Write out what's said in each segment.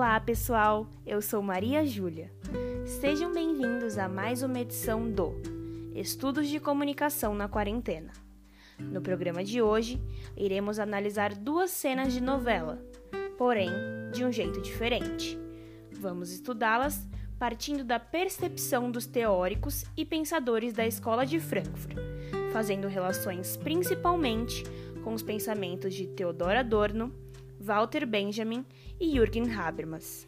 Olá, pessoal! Eu sou Maria Júlia. Sejam bem-vindos a mais uma edição do Estudos de Comunicação na Quarentena. No programa de hoje, iremos analisar duas cenas de novela, porém de um jeito diferente. Vamos estudá-las partindo da percepção dos teóricos e pensadores da Escola de Frankfurt, fazendo relações principalmente com os pensamentos de Theodor Adorno, Walter Benjamin e Jürgen Habermas.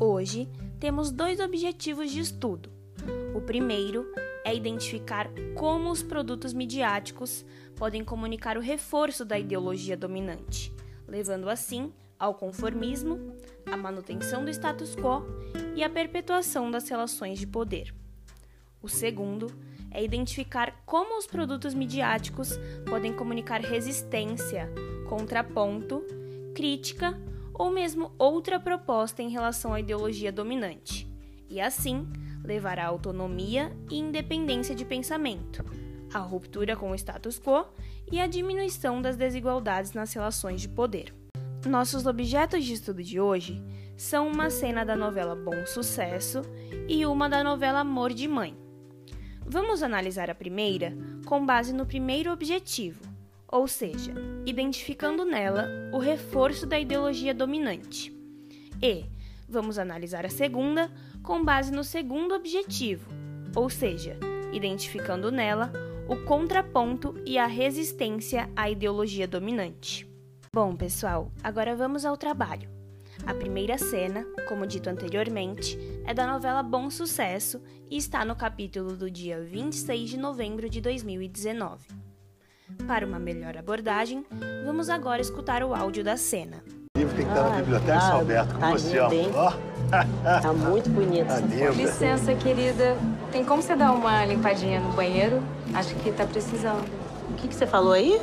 Hoje temos dois objetivos de estudo. O primeiro é identificar como os produtos midiáticos podem comunicar o reforço da ideologia dominante, levando assim ao conformismo, à manutenção do status quo e à perpetuação das relações de poder. O segundo é identificar como os produtos midiáticos podem comunicar resistência, contraponto, crítica ou mesmo outra proposta em relação à ideologia dominante, e assim levar à autonomia e independência de pensamento, à ruptura com o status quo e à diminuição das desigualdades nas relações de poder. Nossos objetos de estudo de hoje são uma cena da novela Bom Sucesso e uma da novela Amor de Mãe. Vamos analisar a primeira com base no primeiro objetivo, ou seja, identificando nela o reforço da ideologia dominante. E vamos analisar a segunda com base no segundo objetivo, ou seja, identificando nela o contraponto e a resistência à ideologia dominante. Bom, pessoal, agora vamos ao trabalho. A primeira cena, como dito anteriormente, é da novela Bom Sucesso e está no capítulo do dia 26 de novembro de 2019. Para uma melhor abordagem, vamos agora escutar o áudio da cena. O livro tem que estar na biblioteca, tá, Alberto, como tá você ama. Oh. Tá muito bonito. Tá Licença, querida. Tem como você dar uma limpadinha no banheiro? Acho que tá precisando. O que, que você falou aí?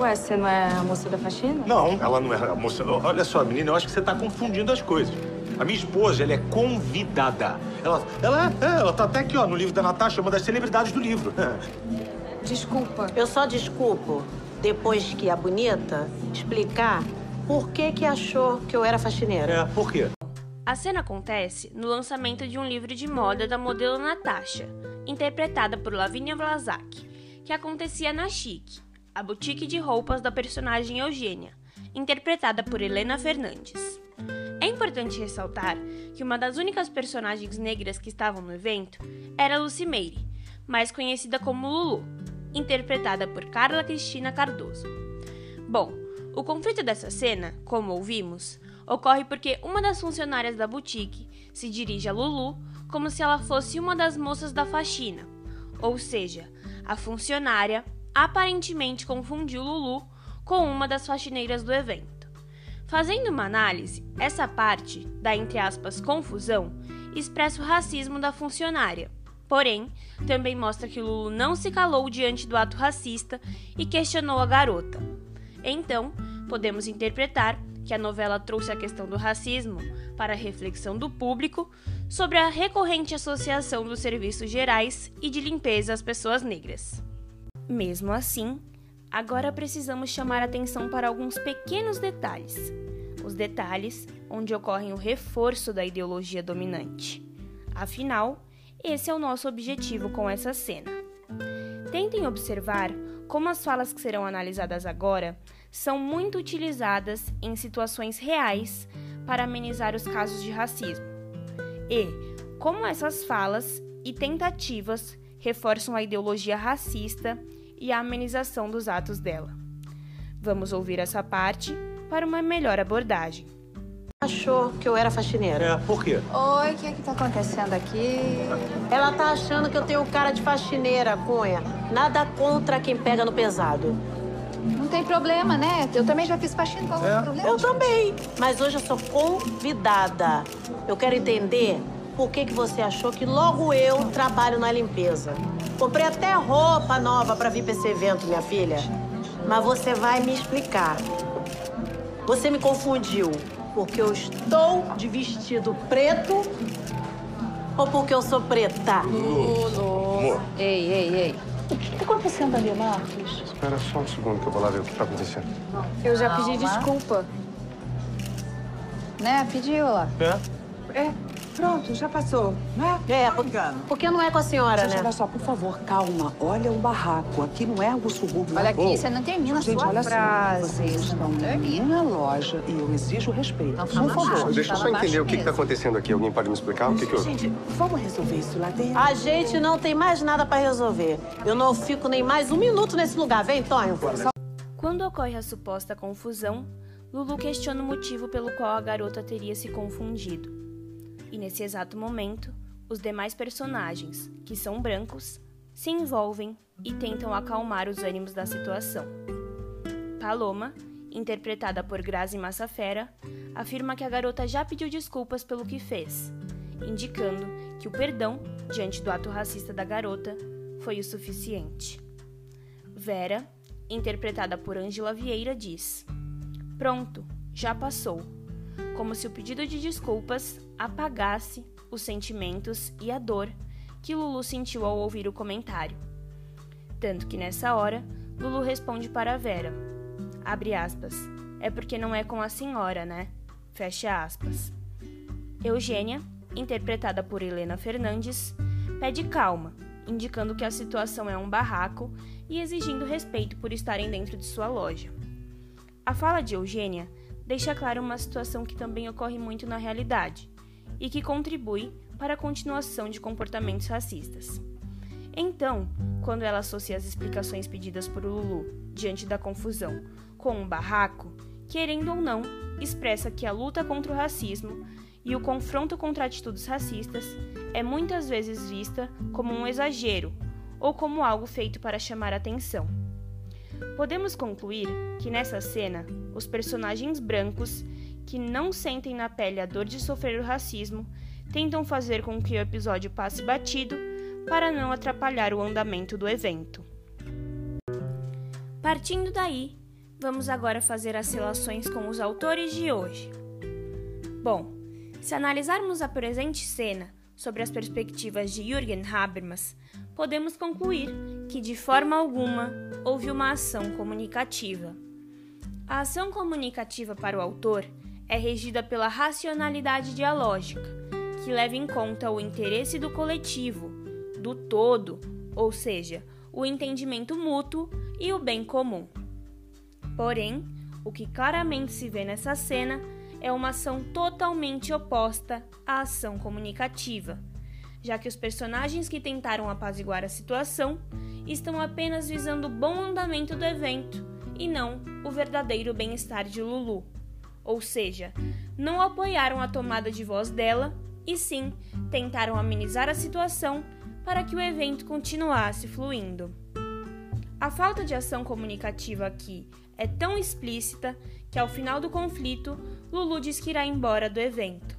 Ué, você não é a moça da faxina? Não, ela não é a moça. Olha só, menina, eu acho que você tá confundindo as coisas. A minha esposa, ela é convidada. Ela, ela, é, ela tá até aqui, ó, no livro da Natasha, uma das celebridades do livro. Desculpa. Eu só desculpo depois que a bonita explicar por que que achou que eu era faxineira. É, por quê? A cena acontece no lançamento de um livro de moda da modelo Natasha, interpretada por Lavinia Vlasak, que acontecia na Chic, a boutique de roupas da personagem Eugênia, interpretada por Helena Fernandes. É importante ressaltar que uma das únicas personagens negras que estavam no evento era Lucy Meire, mais conhecida como Lulu, interpretada por Carla Cristina Cardoso. Bom, o conflito dessa cena, como ouvimos, ocorre porque uma das funcionárias da boutique se dirige a Lulu como se ela fosse uma das moças da faxina, ou seja, a funcionária aparentemente confundiu Lulu com uma das faxineiras do evento. Fazendo uma análise, essa parte da entre aspas confusão expressa o racismo da funcionária Porém, também mostra que Lulu não se calou diante do ato racista e questionou a garota. Então, podemos interpretar que a novela trouxe a questão do racismo para a reflexão do público sobre a recorrente associação dos serviços gerais e de limpeza às pessoas negras. Mesmo assim, agora precisamos chamar atenção para alguns pequenos detalhes. Os detalhes onde ocorre o reforço da ideologia dominante. Afinal, esse é o nosso objetivo com essa cena. Tentem observar como as falas que serão analisadas agora são muito utilizadas em situações reais para amenizar os casos de racismo. E como essas falas e tentativas reforçam a ideologia racista e a amenização dos atos dela. Vamos ouvir essa parte para uma melhor abordagem achou que eu era faxineira. É, por quê? Oi, o que é que tá acontecendo aqui? Ela tá achando que eu tenho cara de faxineira, Cunha. Nada contra quem pega no pesado. Não tem problema, né? Eu também já fiz faxina, qual é o problema? Eu também. Mas hoje eu sou convidada. Eu quero entender por que, que você achou que logo eu trabalho na limpeza. Comprei até roupa nova para vir pra esse evento, minha filha. Mas você vai me explicar. Você me confundiu porque eu estou de vestido preto ou porque eu sou preta? Lulu. Ei, ei, ei. O que está acontecendo ali, Marcos? Espera só um segundo que eu vou lá ver o que está acontecendo. Eu já pedi desculpa. Né? Pediu lá. É? É, pronto, já passou, né? É, por, Engano. porque não é com a senhora, Gente, né? olha só, por favor, calma. Olha o barraco. Aqui não é o subúrbio. Olha aqui, você não termina a Gente, sua olha frase. só. Vocês estão na minha loja e eu exijo respeito. Não por favor. baixo. Deixa eu só entender o que, tá baixo acontecendo aqui. Alguém pode me explicar o que, que eu... Gente, vamos resolver isso lá dentro? A gente não tem mais nada pra resolver. Eu não fico nem mais um minuto nesse lugar. Vem, Tonho. Quando ocorre a suposta confusão, Lulu questiona o motivo pelo qual a garota teria se confundido. E nesse exato momento, os demais personagens, que são brancos, se envolvem e tentam acalmar os ânimos da situação. Paloma, interpretada por Grazi Massafera, afirma que a garota já pediu desculpas pelo que fez, indicando que o perdão, diante do ato racista da garota, foi o suficiente. Vera, interpretada por Ângela Vieira, diz: Pronto, já passou. Como se o pedido de desculpas apagasse os sentimentos e a dor que Lulu sentiu ao ouvir o comentário. Tanto que nessa hora, Lulu responde para Vera: Abre aspas. É porque não é com a senhora, né? Fecha aspas. Eugênia, interpretada por Helena Fernandes, pede calma, indicando que a situação é um barraco e exigindo respeito por estarem dentro de sua loja. A fala de Eugênia deixa claro uma situação que também ocorre muito na realidade e que contribui para a continuação de comportamentos racistas. Então, quando ela associa as explicações pedidas por Lulu diante da confusão com um barraco, querendo ou não, expressa que a luta contra o racismo e o confronto contra atitudes racistas é muitas vezes vista como um exagero ou como algo feito para chamar atenção. Podemos concluir que nessa cena, os personagens brancos, que não sentem na pele a dor de sofrer o racismo, tentam fazer com que o episódio passe batido para não atrapalhar o andamento do evento. Partindo daí, vamos agora fazer as relações com os autores de hoje. Bom, se analisarmos a presente cena sobre as perspectivas de Jürgen Habermas, podemos concluir que de forma alguma houve uma ação comunicativa. A ação comunicativa para o autor é regida pela racionalidade dialógica, que leva em conta o interesse do coletivo, do todo, ou seja, o entendimento mútuo e o bem comum. Porém, o que claramente se vê nessa cena é uma ação totalmente oposta à ação comunicativa, já que os personagens que tentaram apaziguar a situação estão apenas visando o bom andamento do evento e não o verdadeiro bem-estar de Lulu. Ou seja, não apoiaram a tomada de voz dela e sim tentaram amenizar a situação para que o evento continuasse fluindo. A falta de ação comunicativa aqui é tão explícita que ao final do conflito, Lulu diz que irá embora do evento.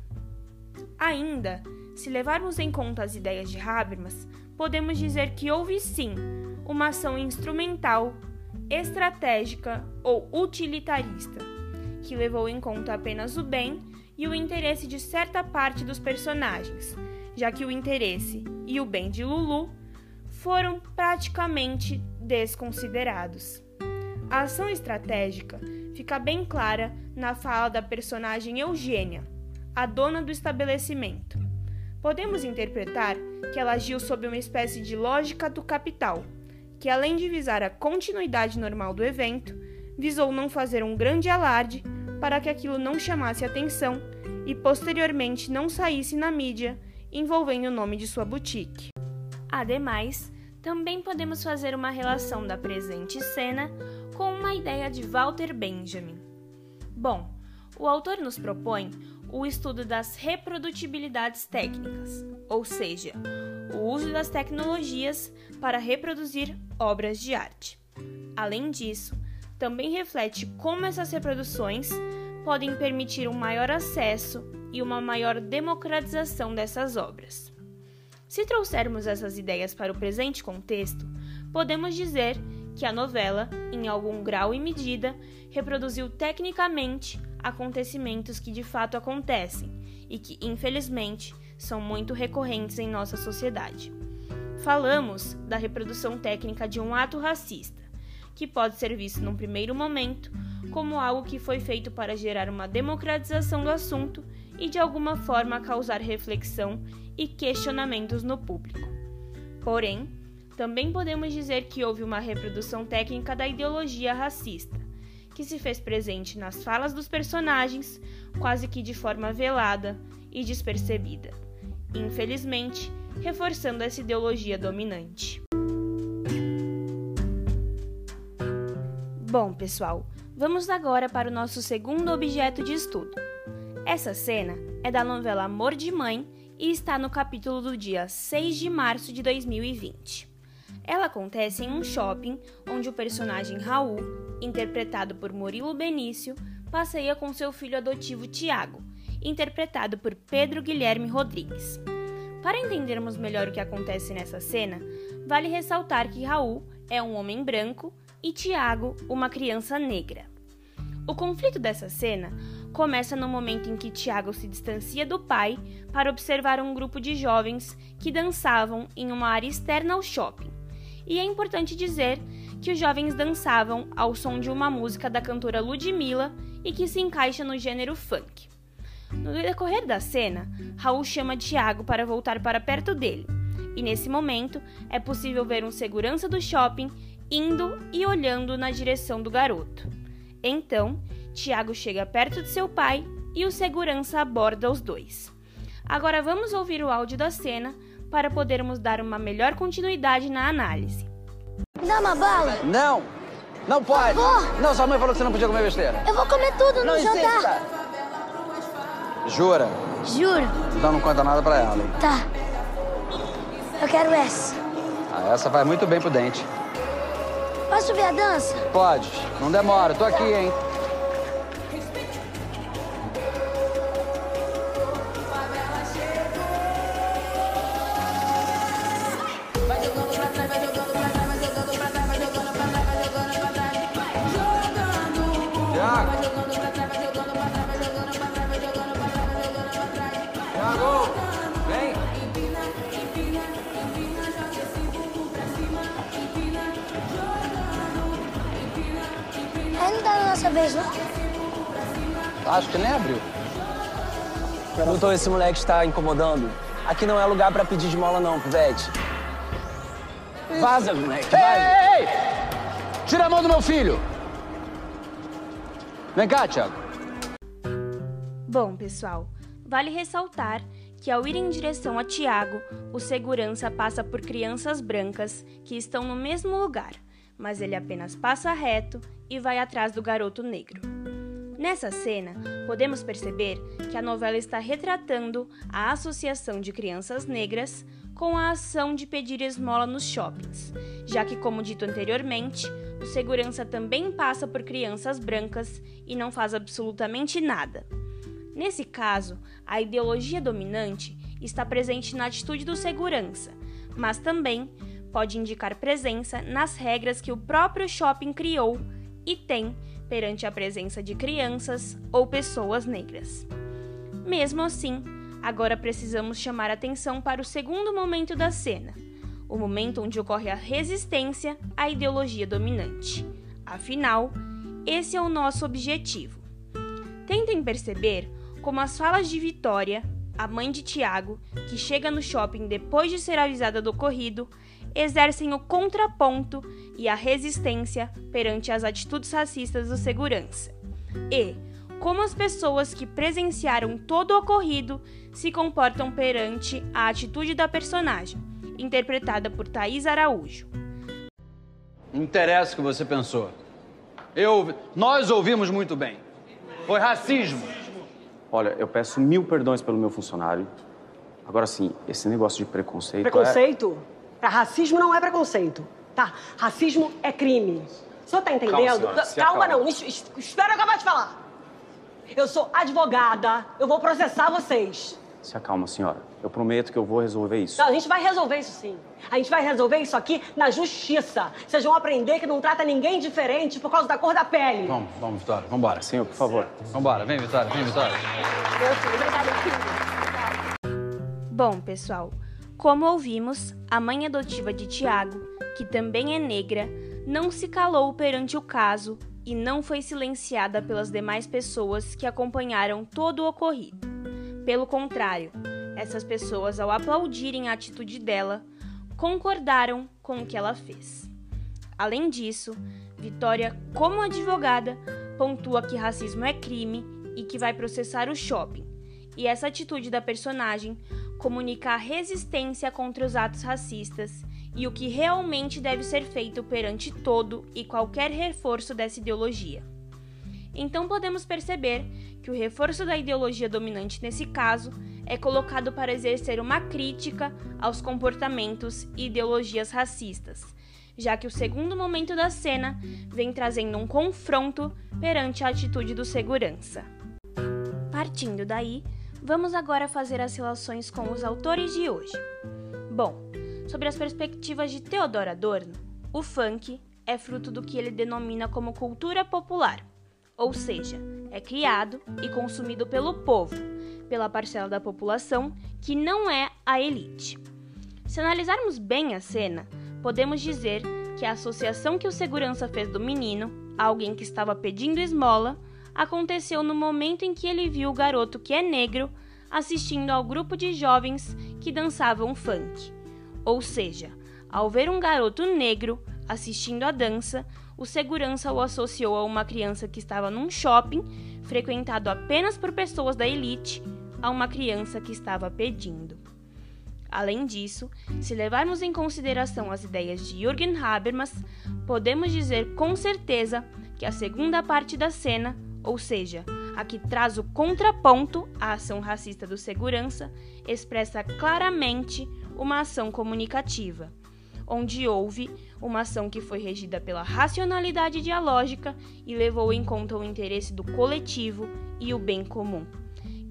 Ainda, se levarmos em conta as ideias de Habermas, podemos dizer que houve sim uma ação instrumental, estratégica ou utilitarista, que levou em conta apenas o bem e o interesse de certa parte dos personagens, já que o interesse e o bem de Lulu foram praticamente desconsiderados. A ação estratégica fica bem clara na fala da personagem Eugênia, a dona do estabelecimento. Podemos interpretar que ela agiu sob uma espécie de lógica do capital, que além de visar a continuidade normal do evento, visou não fazer um grande alarde para que aquilo não chamasse atenção e posteriormente não saísse na mídia envolvendo o nome de sua boutique. Ademais, também podemos fazer uma relação da presente cena com uma ideia de Walter Benjamin. Bom, o autor nos propõe o estudo das reprodutibilidades técnicas, ou seja, o uso das tecnologias para reproduzir obras de arte. Além disso, também reflete como essas reproduções podem permitir um maior acesso e uma maior democratização dessas obras. Se trouxermos essas ideias para o presente contexto, podemos dizer que a novela, em algum grau e medida, reproduziu tecnicamente acontecimentos que de fato acontecem e que, infelizmente, são muito recorrentes em nossa sociedade. Falamos da reprodução técnica de um ato racista, que pode ser visto num primeiro momento como algo que foi feito para gerar uma democratização do assunto e de alguma forma causar reflexão e questionamentos no público. Porém, também podemos dizer que houve uma reprodução técnica da ideologia racista, que se fez presente nas falas dos personagens, quase que de forma velada e despercebida, infelizmente, reforçando essa ideologia dominante. Bom, pessoal, vamos agora para o nosso segundo objeto de estudo. Essa cena é da novela Amor de Mãe e está no capítulo do dia 6 de março de 2020. Ela acontece em um shopping onde o personagem Raul, interpretado por Murilo Benício, passeia com seu filho adotivo Tiago, interpretado por Pedro Guilherme Rodrigues. Para entendermos melhor o que acontece nessa cena, vale ressaltar que Raul é um homem branco e Tiago uma criança negra. O conflito dessa cena começa no momento em que Tiago se distancia do pai para observar um grupo de jovens que dançavam em uma área externa ao shopping. E é importante dizer que os jovens dançavam ao som de uma música da cantora Ludmilla e que se encaixa no gênero funk. No decorrer da cena, Raul chama Tiago para voltar para perto dele, e nesse momento é possível ver um segurança do shopping indo e olhando na direção do garoto. Então, Tiago chega perto de seu pai e o segurança aborda os dois. Agora vamos ouvir o áudio da cena para podermos dar uma melhor continuidade na análise. Me dá uma bala? Não! Não pode! Vou. Não, sua mãe falou que você não podia comer besteira. Eu vou comer tudo no não jantar. insista. Jura? Juro. Então não conta nada pra ela, hein? Tá. Eu quero essa. Ah, essa vai muito bem pro dente. Posso ver a dança? Pode. Não demora. Tô aqui, hein? Nossa vez, não? Acho que nem abriu. Doutor, esse moleque está incomodando. Aqui não é lugar pra pedir de mola, não, pivete. Vaza, moleque, Ei, vaza. ei, ei! Tira a mão do meu filho! Vem cá, Tiago. Bom, pessoal, vale ressaltar que ao ir em direção a Tiago, o segurança passa por crianças brancas que estão no mesmo lugar, mas ele apenas passa reto e vai atrás do garoto negro. Nessa cena, podemos perceber que a novela está retratando a associação de crianças negras com a ação de pedir esmola nos shoppings, já que, como dito anteriormente, o segurança também passa por crianças brancas e não faz absolutamente nada. Nesse caso, a ideologia dominante está presente na atitude do segurança, mas também pode indicar presença nas regras que o próprio shopping criou e tem perante a presença de crianças ou pessoas negras. Mesmo assim, agora precisamos chamar atenção para o segundo momento da cena, o momento onde ocorre a resistência à ideologia dominante. Afinal, esse é o nosso objetivo. Tentem perceber como as falas de Vitória, a mãe de Tiago, que chega no shopping depois de ser avisada do ocorrido, exercem o contraponto e a resistência perante as atitudes racistas do segurança. E como as pessoas que presenciaram todo o ocorrido se comportam perante a atitude da personagem, interpretada por Thaís Araújo. Não interessa o que você pensou. Eu, nós ouvimos muito bem. Foi racismo. Olha, eu peço mil perdões pelo meu funcionário. Agora sim, esse negócio de preconceito. Preconceito? Pra racismo não é preconceito, tá? Racismo é crime. O senhor tá entendendo? senhora, se Calma, acalma. não. Es- es- Espera eu acabar de falar. Eu sou advogada. Eu vou processar vocês. Se acalma, senhora. Eu prometo que eu vou resolver isso. Não, a gente vai resolver isso sim. A gente vai resolver isso aqui na justiça. Vocês vão aprender que não trata ninguém diferente por causa da cor da pele. Vamos, vamos, Vitória. Vambora. Senhor, por favor. Vambora. Vem, Vitória. Vem, Vitória. Meu filho, obrigada, filho. Bom, pessoal, como ouvimos, a mãe adotiva de Tiago, que também é negra, não se calou perante o caso e não foi silenciada pelas demais pessoas que acompanharam todo o ocorrido. Pelo contrário, essas pessoas, ao aplaudirem a atitude dela, concordaram com o que ela fez. Além disso, Vitória, como advogada, pontua que racismo é crime e que vai processar o shopping. E essa atitude da personagem comunica a resistência contra os atos racistas e o que realmente deve ser feito perante todo e qualquer reforço dessa ideologia. Então podemos perceber que o reforço da ideologia dominante nesse caso é colocado para exercer uma crítica aos comportamentos e ideologias racistas, já que o segundo momento da cena vem trazendo um confronto perante a atitude do segurança. Partindo daí, vamos agora fazer as relações com os autores de hoje. Bom, sobre as perspectivas de Theodor Adorno, o funk é fruto do que ele denomina como cultura popular, ou seja, é criado e consumido pelo povo, pela parcela da população que não é a elite. Se analisarmos bem a cena, podemos dizer que a associação que o segurança fez do menino, alguém que estava pedindo esmola, aconteceu no momento em que ele viu o garoto que é negro assistindo ao grupo de jovens que dançavam funk. Ou seja, ao ver um garoto negro assistindo a dança, o segurança o associou a uma criança que estava num shopping frequentado apenas por pessoas da elite, a uma criança que estava pedindo. Além disso, se levarmos em consideração as ideias de Jürgen Habermas, podemos dizer com certeza que a segunda parte da cena, ou seja, a que traz o contraponto à ação racista do segurança, expressa claramente uma ação comunicativa, onde houve uma ação que foi regida pela racionalidade dialógica e levou em conta o interesse do coletivo e o bem comum,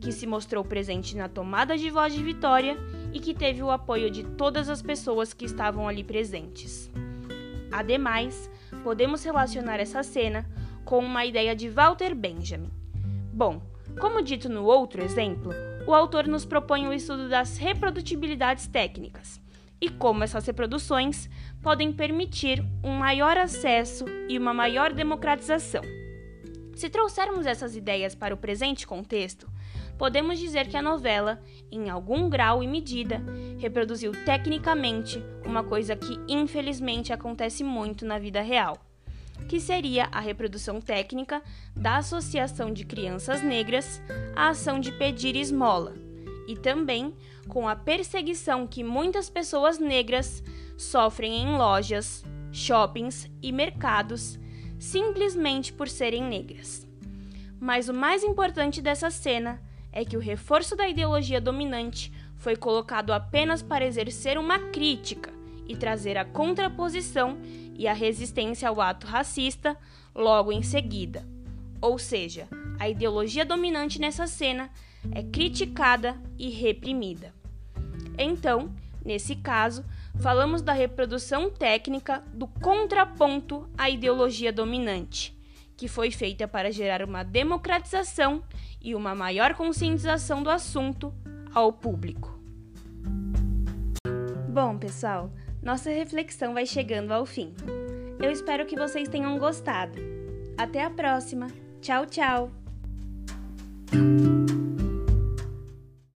que se mostrou presente na tomada de voz de Vitória e que teve o apoio de todas as pessoas que estavam ali presentes. Ademais, podemos relacionar essa cena com uma ideia de Walter Benjamin. Bom, como dito no outro exemplo, o autor nos propõe o estudo das reprodutibilidades técnicas e como essas reproduções podem permitir um maior acesso e uma maior democratização. Se trouxermos essas ideias para o presente contexto, podemos dizer que a novela, em algum grau e medida, reproduziu tecnicamente uma coisa que infelizmente acontece muito na vida real que seria a reprodução técnica da Associação de Crianças Negras à ação de pedir esmola, e também com a perseguição que muitas pessoas negras sofrem em lojas, shoppings e mercados simplesmente por serem negras. Mas o mais importante dessa cena é que o reforço da ideologia dominante foi colocado apenas para exercer uma crítica e trazer a contraposição e a resistência ao ato racista logo em seguida. Ou seja, a ideologia dominante nessa cena é criticada e reprimida. Então, nesse caso, falamos da reprodução técnica do contraponto à ideologia dominante, que foi feita para gerar uma democratização e uma maior conscientização do assunto ao público. Bom, pessoal, nossa reflexão vai chegando ao fim. Eu espero que vocês tenham gostado. Até a próxima! Tchau, tchau!